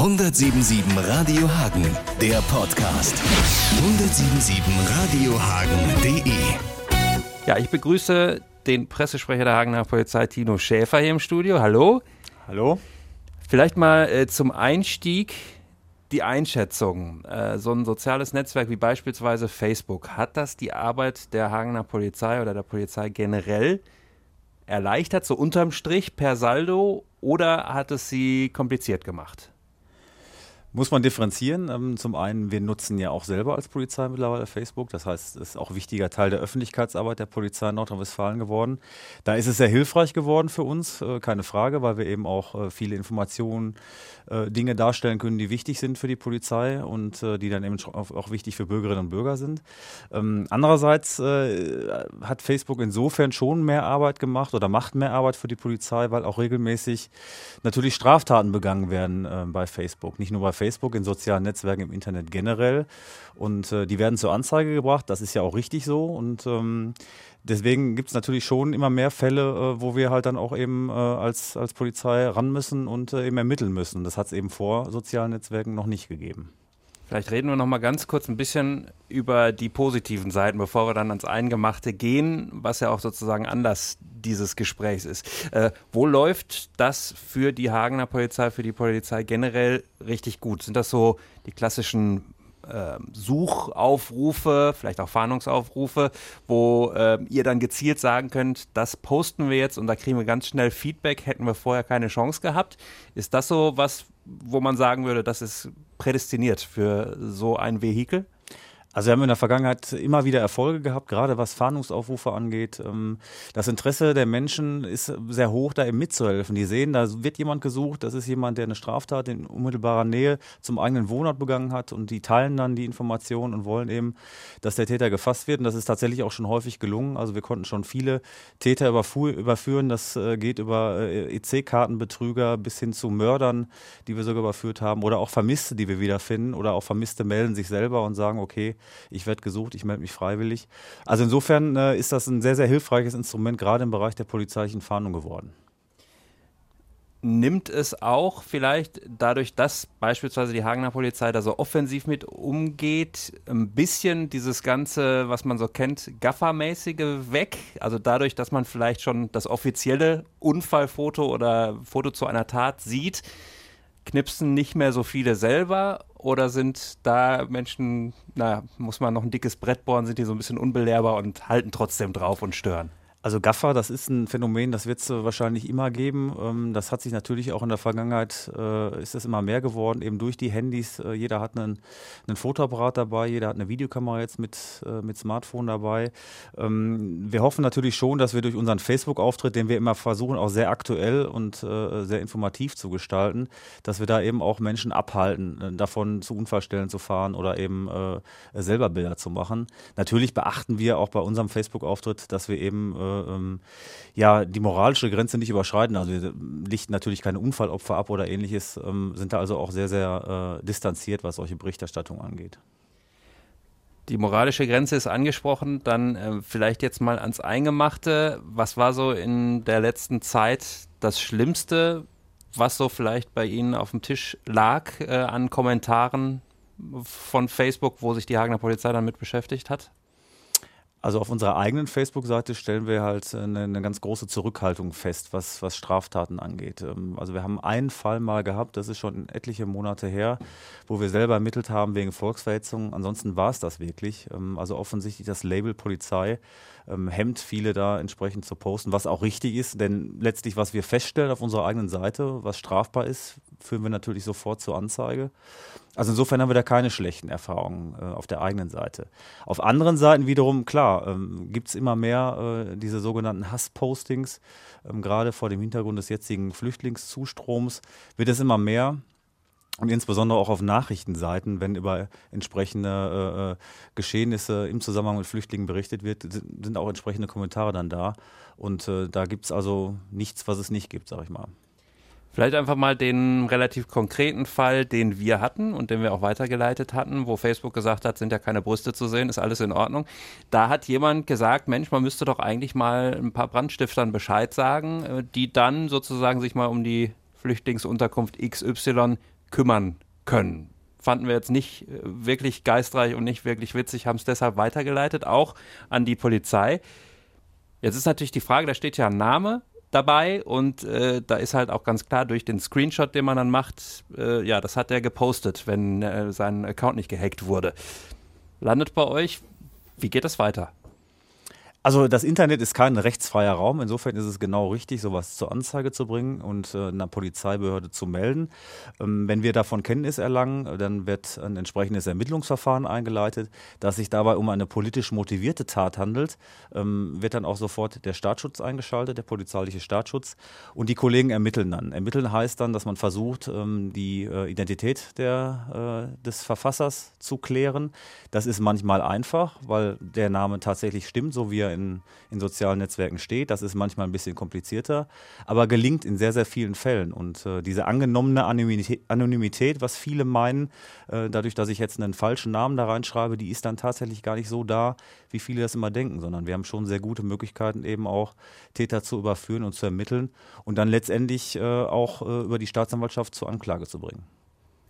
177 Radio Hagen, der Podcast. 177 Radiohagen.de Ja, ich begrüße den Pressesprecher der Hagener Polizei, Tino Schäfer, hier im Studio. Hallo. Hallo. Vielleicht mal äh, zum Einstieg die Einschätzung. Äh, so ein soziales Netzwerk wie beispielsweise Facebook, hat das die Arbeit der Hagener Polizei oder der Polizei generell erleichtert, so unterm Strich per Saldo, oder hat es sie kompliziert gemacht? Muss man differenzieren. Ähm, zum einen, wir nutzen ja auch selber als Polizei mittlerweile Facebook. Das heißt, es ist auch ein wichtiger Teil der Öffentlichkeitsarbeit der Polizei in Nordrhein-Westfalen geworden. Da ist es sehr hilfreich geworden für uns, äh, keine Frage, weil wir eben auch äh, viele Informationen, äh, Dinge darstellen können, die wichtig sind für die Polizei und die dann eben auch wichtig für Bürgerinnen und Bürger sind. Ähm, andererseits hat Facebook insofern schon mehr Arbeit gemacht oder macht mehr Arbeit für die Polizei, weil auch regelmäßig natürlich Straftaten begangen werden bei Facebook. Nicht nur bei Facebook, in sozialen Netzwerken, im Internet generell. Und äh, die werden zur Anzeige gebracht. Das ist ja auch richtig so. Und ähm, deswegen gibt es natürlich schon immer mehr Fälle, äh, wo wir halt dann auch eben äh, als, als Polizei ran müssen und äh, eben ermitteln müssen. Das hat es eben vor sozialen Netzwerken noch nicht gegeben. Vielleicht reden wir noch mal ganz kurz ein bisschen über die positiven Seiten, bevor wir dann ans Eingemachte gehen, was ja auch sozusagen Anlass dieses Gesprächs ist. Äh, wo läuft das für die Hagener Polizei, für die Polizei generell richtig gut? Sind das so die klassischen äh, Suchaufrufe, vielleicht auch Fahndungsaufrufe, wo äh, ihr dann gezielt sagen könnt, das posten wir jetzt und da kriegen wir ganz schnell Feedback, hätten wir vorher keine Chance gehabt. Ist das so was, wo man sagen würde, das ist prädestiniert für so ein Vehikel? Also wir haben in der Vergangenheit immer wieder Erfolge gehabt, gerade was Fahndungsaufrufe angeht. Ähm, das Interesse der Menschen ist sehr hoch, da eben mitzuhelfen. Die sehen, da wird jemand gesucht, das ist jemand, der eine Straftat in unmittelbarer Nähe zum eigenen Wohnort begangen hat und die teilen dann die Informationen und wollen eben, dass der Täter gefasst wird. Und das ist tatsächlich auch schon häufig gelungen. Also wir konnten schon viele Täter überführen. Das äh, geht über äh, EC-Kartenbetrüger bis hin zu Mördern, die wir sogar überführt haben oder auch Vermisste, die wir wiederfinden oder auch Vermisste melden sich selber und sagen, okay, ich werde gesucht, ich melde mich freiwillig. Also insofern äh, ist das ein sehr, sehr hilfreiches Instrument, gerade im Bereich der polizeilichen Fahndung geworden nimmt es auch vielleicht dadurch, dass beispielsweise die Hagener Polizei da so offensiv mit umgeht, ein bisschen dieses ganze, was man so kennt, Gaffermäßige weg? Also dadurch, dass man vielleicht schon das offizielle Unfallfoto oder Foto zu einer Tat sieht, knipsen nicht mehr so viele selber oder sind da Menschen, naja, muss man noch ein dickes Brett bohren, sind die so ein bisschen unbelehrbar und halten trotzdem drauf und stören? Also Gaffer, das ist ein Phänomen, das wird es wahrscheinlich immer geben. Ähm, das hat sich natürlich auch in der Vergangenheit, äh, ist es immer mehr geworden, eben durch die Handys. Äh, jeder hat einen, einen Fotoapparat dabei, jeder hat eine Videokamera jetzt mit, äh, mit Smartphone dabei. Ähm, wir hoffen natürlich schon, dass wir durch unseren Facebook-Auftritt, den wir immer versuchen, auch sehr aktuell und sehr informativ zu gestalten, dass wir da eben auch Menschen abhalten, davon zu Unfallstellen zu fahren oder eben selber Bilder zu machen. Natürlich beachten wir auch bei unserem Facebook-Auftritt, dass wir eben ähm, ja, die moralische Grenze nicht überschreiten. Also wir lichten natürlich keine Unfallopfer ab oder ähnliches, ähm, sind da also auch sehr, sehr äh, distanziert, was solche Berichterstattung angeht. Die moralische Grenze ist angesprochen, dann äh, vielleicht jetzt mal ans Eingemachte. Was war so in der letzten Zeit das Schlimmste, was so vielleicht bei Ihnen auf dem Tisch lag äh, an Kommentaren von Facebook, wo sich die Hagener Polizei damit beschäftigt hat? Also auf unserer eigenen Facebook-Seite stellen wir halt eine, eine, ganz große Zurückhaltung fest, was, was Straftaten angeht. Ähm, also wir haben einen Fall mal gehabt, das ist schon etliche Monate her, wo wir selber ermittelt haben wegen Volksverhetzung. Ansonsten war es das wirklich. Ähm, also offensichtlich das Label Polizei ähm, hemmt viele da entsprechend zu posten, was auch richtig ist, denn letztlich, was wir feststellen auf unserer eigenen Seite, was strafbar ist, führen wir natürlich sofort zur Anzeige. Also insofern haben wir da keine schlechten Erfahrungen äh, auf der eigenen Seite. Auf anderen Seiten wiederum, klar, ähm, gibt es immer mehr äh, diese sogenannten Hasspostings. Ähm, Gerade vor dem Hintergrund des jetzigen Flüchtlingszustroms wird es immer mehr. Und insbesondere auch auf Nachrichtenseiten, wenn über entsprechende äh, äh Geschehnisse im Zusammenhang mit Flüchtlingen berichtet wird, sind auch entsprechende Kommentare dann da. Und äh, da gibt es also nichts, was es nicht gibt, sag ich mal. Vielleicht einfach mal den relativ konkreten Fall, den wir hatten und den wir auch weitergeleitet hatten, wo Facebook gesagt hat, sind ja keine Brüste zu sehen, ist alles in Ordnung. Da hat jemand gesagt, Mensch, man müsste doch eigentlich mal ein paar Brandstiftern Bescheid sagen, äh, die dann sozusagen sich mal um die Flüchtlingsunterkunft XY kümmern können. Fanden wir jetzt nicht äh, wirklich geistreich und nicht wirklich witzig, haben es deshalb weitergeleitet, auch an die Polizei. Jetzt ist natürlich die Frage, da steht ja ein Name dabei und äh, da ist halt auch ganz klar durch den Screenshot, den man dann macht, äh, ja, das hat er gepostet, wenn äh, sein Account nicht gehackt wurde. Landet bei euch, wie geht das weiter? Also das Internet ist kein rechtsfreier Raum. Insofern ist es genau richtig, sowas zur Anzeige zu bringen und äh, einer Polizeibehörde zu melden. Ähm, wenn wir davon Kenntnis erlangen, dann wird ein entsprechendes Ermittlungsverfahren eingeleitet. Dass sich dabei um eine politisch motivierte Tat handelt, ähm, wird dann auch sofort der Staatsschutz eingeschaltet, der polizeiliche Staatsschutz. Und die Kollegen ermitteln dann. Ermitteln heißt dann, dass man versucht, ähm, die äh, Identität der, äh, des Verfassers zu klären. Das ist manchmal einfach, weil der Name tatsächlich stimmt, so wie er in, in sozialen Netzwerken steht. Das ist manchmal ein bisschen komplizierter, aber gelingt in sehr, sehr vielen Fällen. Und äh, diese angenommene Anonymität, Anonymität, was viele meinen, äh, dadurch, dass ich jetzt einen falschen Namen da reinschreibe, die ist dann tatsächlich gar nicht so da, wie viele das immer denken, sondern wir haben schon sehr gute Möglichkeiten, eben auch Täter zu überführen und zu ermitteln und dann letztendlich äh, auch äh, über die Staatsanwaltschaft zur Anklage zu bringen.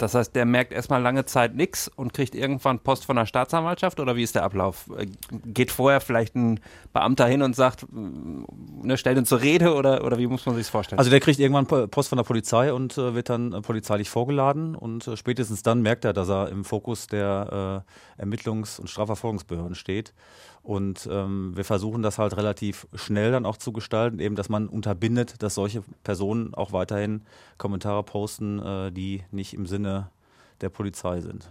Das heißt, der merkt erstmal lange Zeit nichts und kriegt irgendwann Post von der Staatsanwaltschaft oder wie ist der Ablauf? Äh, geht vorher vielleicht ein Beamter hin und sagt, mm, ne, stellt ihn zur Rede oder, oder wie muss man sich das vorstellen? Also der kriegt irgendwann Post von der Polizei und äh, wird dann äh, polizeilich vorgeladen und äh, spätestens dann merkt er, dass er im Fokus der äh, Ermittlungs- und Strafverfolgungsbehörden steht. Und ähm, wir versuchen das halt relativ schnell dann auch zu gestalten, eben, dass man unterbindet, dass solche Personen auch weiterhin Kommentare posten, äh, die nicht im Sinne der Polizei sind.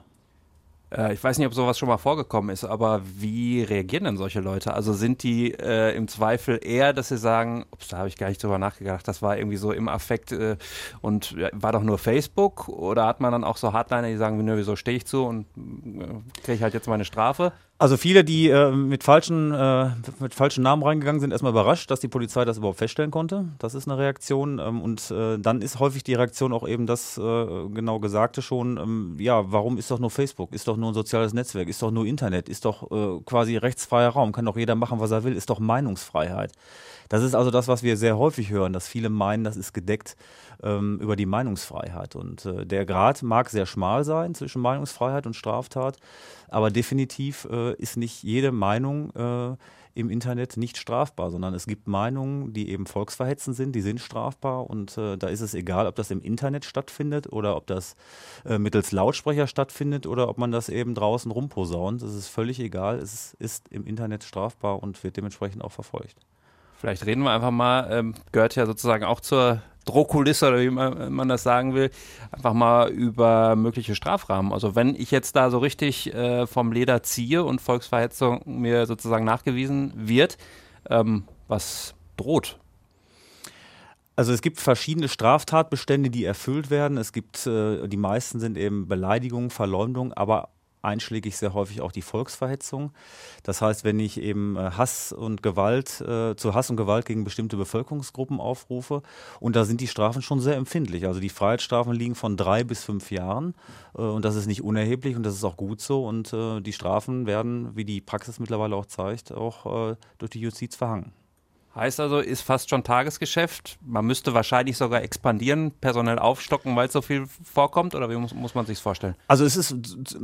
Äh, ich weiß nicht, ob sowas schon mal vorgekommen ist, aber wie reagieren denn solche Leute? Also sind die äh, im Zweifel eher, dass sie sagen, ups, da habe ich gar nicht drüber nachgedacht, das war irgendwie so im Affekt äh, und ja, war doch nur Facebook? Oder hat man dann auch so Hardliner, die sagen, nö, wieso stehe ich zu und äh, kriege ich halt jetzt meine Strafe? Also viele, die äh, mit, falschen, äh, mit falschen Namen reingegangen sind, erstmal überrascht, dass die Polizei das überhaupt feststellen konnte. Das ist eine Reaktion. Ähm, und äh, dann ist häufig die Reaktion auch eben das äh, genau Gesagte schon, ähm, ja, warum ist doch nur Facebook? Ist doch nur ein soziales Netzwerk? Ist doch nur Internet? Ist doch äh, quasi rechtsfreier Raum? Kann doch jeder machen, was er will? Ist doch Meinungsfreiheit. Das ist also das, was wir sehr häufig hören, dass viele meinen, das ist gedeckt ähm, über die Meinungsfreiheit. Und äh, der Grad mag sehr schmal sein zwischen Meinungsfreiheit und Straftat, aber definitiv äh, ist nicht jede Meinung äh, im Internet nicht strafbar, sondern es gibt Meinungen, die eben volksverhetzend sind, die sind strafbar und äh, da ist es egal, ob das im Internet stattfindet oder ob das äh, mittels Lautsprecher stattfindet oder ob man das eben draußen rumposaunt. Das ist völlig egal. Es ist im Internet strafbar und wird dementsprechend auch verfolgt. Vielleicht reden wir einfach mal, ähm, gehört ja sozusagen auch zur Drohkulisse oder wie man, das sagen will, einfach mal über mögliche Strafrahmen. Also wenn ich jetzt da so richtig äh, vom Leder ziehe und Volksverhetzung mir sozusagen nachgewiesen wird, ähm, was droht? Also es gibt verschiedene Straftatbestände, die erfüllt werden. Es gibt, äh, die meisten sind eben Beleidigung, Verleumdung, aber einschlägig sehr häufig auch die Volksverhetzung. Das heißt, wenn ich eben äh, Hass und Gewalt, äh, zu Hass und Gewalt gegen bestimmte Bevölkerungsgruppen aufrufe, und da sind die Strafen schon sehr empfindlich. Also die Freiheitsstrafen liegen von drei bis fünf Jahren äh, und das ist nicht unerheblich und das ist auch gut so. Und äh, die Strafen werden, wie die Praxis mittlerweile auch zeigt, auch äh, durch die Justiz verhangen. Heißt also, ist fast schon Tagesgeschäft. Man müsste wahrscheinlich sogar expandieren, personell aufstocken, weil es so viel vorkommt? Oder wie muss, muss man sich vorstellen? Also es ist,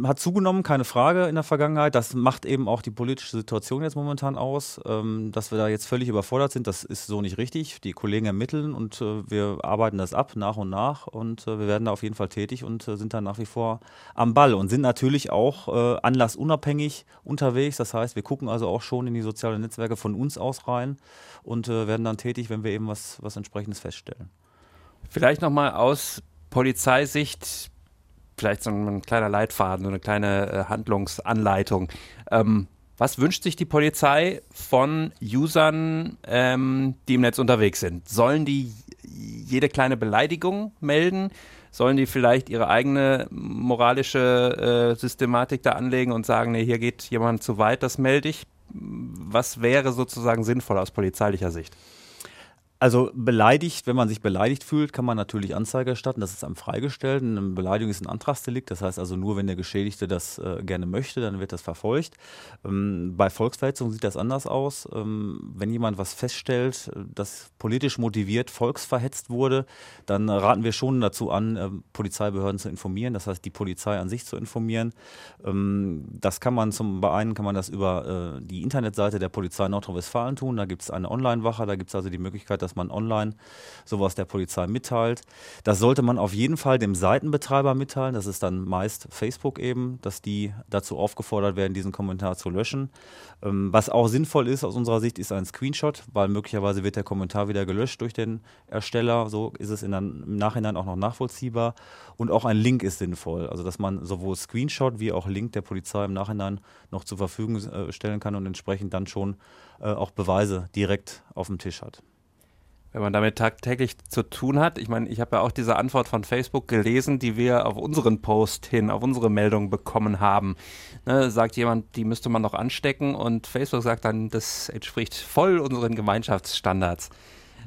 hat zugenommen, keine Frage in der Vergangenheit. Das macht eben auch die politische Situation jetzt momentan aus. Ähm, dass wir da jetzt völlig überfordert sind, das ist so nicht richtig. Die Kollegen ermitteln und äh, wir arbeiten das ab nach und nach und äh, wir werden da auf jeden Fall tätig und äh, sind da nach wie vor am Ball und sind natürlich auch äh, anlassunabhängig unterwegs. Das heißt, wir gucken also auch schon in die sozialen Netzwerke von uns aus rein und äh, werden dann tätig, wenn wir eben was, was entsprechendes feststellen. Vielleicht nochmal aus Polizeisicht, vielleicht so ein, kleiner Leitfaden, so eine kleine äh, Handlungsanleitung. Ähm, was wünscht sich die Polizei von Usern, ähm, die im Netz unterwegs sind? Sollen die jede kleine Beleidigung melden? Sollen die vielleicht ihre eigene moralische äh, Systematik da anlegen und sagen, nee, hier geht jemand zu weit, das melde ich? Was wäre sozusagen sinnvoll aus polizeilicher Sicht? Also beleidigt, wenn man sich beleidigt fühlt, kann man natürlich Anzeige erstatten. Das ist einem freigestellt. Eine Beleidigung ist ein Antragsdelikt. Das heißt also nur, wenn der Geschädigte das äh, gerne möchte, dann wird das verfolgt. Ähm, bei Volksverhetzung sieht das anders aus. Ähm, wenn jemand was feststellt, äh, das politisch motiviert volksverhetzt wurde, dann raten wir schon dazu an, äh, Polizeibehörden zu informieren. Das heißt, die Polizei an sich zu informieren. Ähm, das kann man zum bei einen kann man das über äh, die Internetseite der Polizei Nordrhein-Westfalen tun. Da gibt es eine Online-Wache. Da gibt es also die Möglichkeit, dass man online sowas der Polizei mitteilt. Das sollte man auf jeden Fall dem Seitenbetreiber mitteilen. Das ist dann meist Facebook eben, dass die dazu aufgefordert werden, diesen Kommentar zu löschen. Ähm, was auch sinnvoll ist aus unserer Sicht, ist ein Screenshot, weil möglicherweise wird der Kommentar wieder gelöscht durch den Ersteller. So ist es in dann, im Nachhinein auch noch nachvollziehbar. Und auch ein Link ist sinnvoll. Also dass man sowohl Screenshot wie auch Link der Polizei im Nachhinein noch zur Verfügung äh, stellen kann und entsprechend dann schon äh, auch Beweise direkt auf dem Tisch hat wenn man damit tagtäglich zu tun hat. Ich meine, ich habe ja auch diese Antwort von Facebook gelesen, die wir auf unseren Post hin, auf unsere Meldung bekommen haben. Ne, sagt jemand, die müsste man noch anstecken und Facebook sagt dann, das entspricht voll unseren Gemeinschaftsstandards.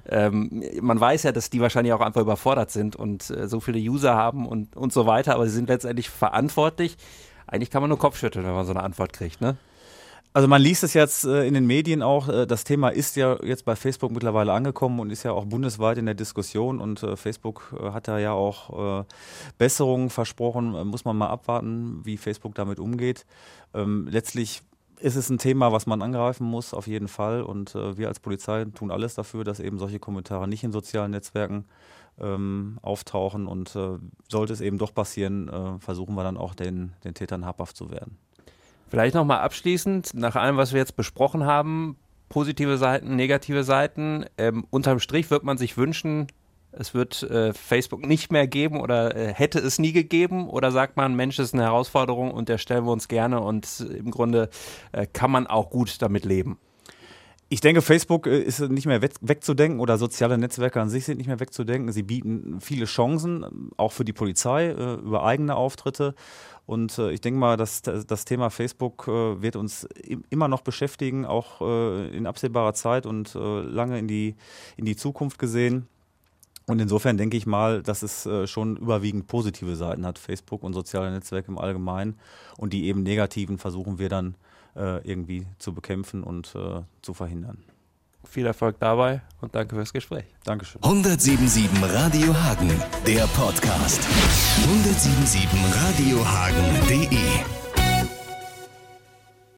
Ähm, man weiß ja, dass die wahrscheinlich auch einfach überfordert sind und äh, so viele User haben und, und so weiter, aber sie sind letztendlich verantwortlich. Eigentlich kann man nur Kopfschütteln, wenn man so eine Antwort kriegt, ne? Also man liest es jetzt äh, in den Medien auch, äh, das Thema ist ja jetzt bei Facebook mittlerweile angekommen und ist ja auch bundesweit in der Diskussion und äh, Facebook hat da ja auch Besserungen versprochen, muss man mal abwarten, wie Facebook damit umgeht. Ähm, letztlich ist es ein Thema, was man angreifen muss, auf jeden Fall. Und wir als Polizei tun alles dafür, dass eben solche Kommentare nicht in sozialen Netzwerken ähm, auftauchen. Und sollte es eben doch passieren, versuchen wir dann auch den, den Tätern habhaft zu werden. Vielleicht nochmal abschließend, nach allem, was wir jetzt besprochen haben, positive Seiten, negative Seiten. Ähm, unterm Strich wird man sich wünschen, es wird äh, Facebook nicht mehr geben oder äh, hätte es nie gegeben? Oder sagt man, Mensch, ist eine Herausforderung und der stellen wir uns gerne und im Grunde äh, kann man auch gut damit leben? Ich denke, Facebook äh, ist nicht mehr wegzudenken oder soziale Netzwerke an sich sind nicht mehr wegzudenken. Sie bieten viele Chancen, auch für die Polizei, äh, über eigene Auftritte. Und äh, ich denke mal, dass das Thema Facebook wird uns immer noch beschäftigen, auch in absehbarer Zeit und lange in die, in die Zukunft gesehen. Und insofern denke ich mal, dass es schon überwiegend positive Seiten hat, Facebook und soziale Netzwerke im Allgemeinen. Und die eben negativen versuchen wir dann äh, irgendwie zu bekämpfen und äh, zu verhindern. Viel Erfolg dabei und danke fürs Gespräch. Dankeschön. 177 Radio Hagen, der Podcast. 177radiohagen.de